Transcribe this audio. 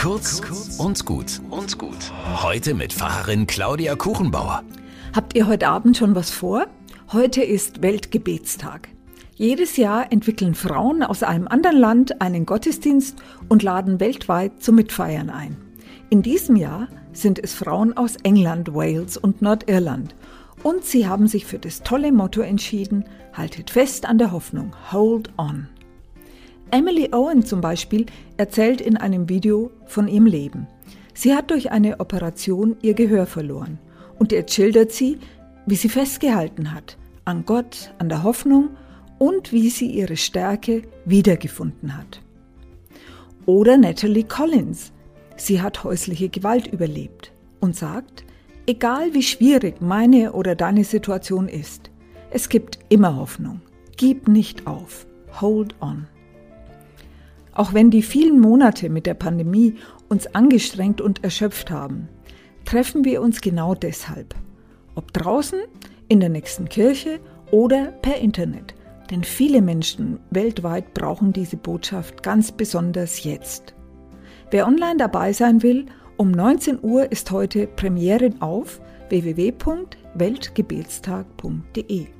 Kurz und gut und gut. Heute mit Pfarrerin Claudia Kuchenbauer. Habt ihr heute Abend schon was vor? Heute ist Weltgebetstag. Jedes Jahr entwickeln Frauen aus einem anderen Land einen Gottesdienst und laden weltweit zum Mitfeiern ein. In diesem Jahr sind es Frauen aus England, Wales und Nordirland. Und sie haben sich für das tolle Motto entschieden, haltet fest an der Hoffnung, hold on. Emily Owen zum Beispiel erzählt in einem Video von ihrem Leben. Sie hat durch eine Operation ihr Gehör verloren und jetzt schildert sie, wie sie festgehalten hat an Gott, an der Hoffnung und wie sie ihre Stärke wiedergefunden hat. Oder Natalie Collins. Sie hat häusliche Gewalt überlebt und sagt, egal wie schwierig meine oder deine Situation ist, es gibt immer Hoffnung. Gib nicht auf. Hold on. Auch wenn die vielen Monate mit der Pandemie uns angestrengt und erschöpft haben, treffen wir uns genau deshalb. Ob draußen, in der nächsten Kirche oder per Internet. Denn viele Menschen weltweit brauchen diese Botschaft ganz besonders jetzt. Wer online dabei sein will, um 19 Uhr ist heute Premiere auf www.weltgebetstag.de.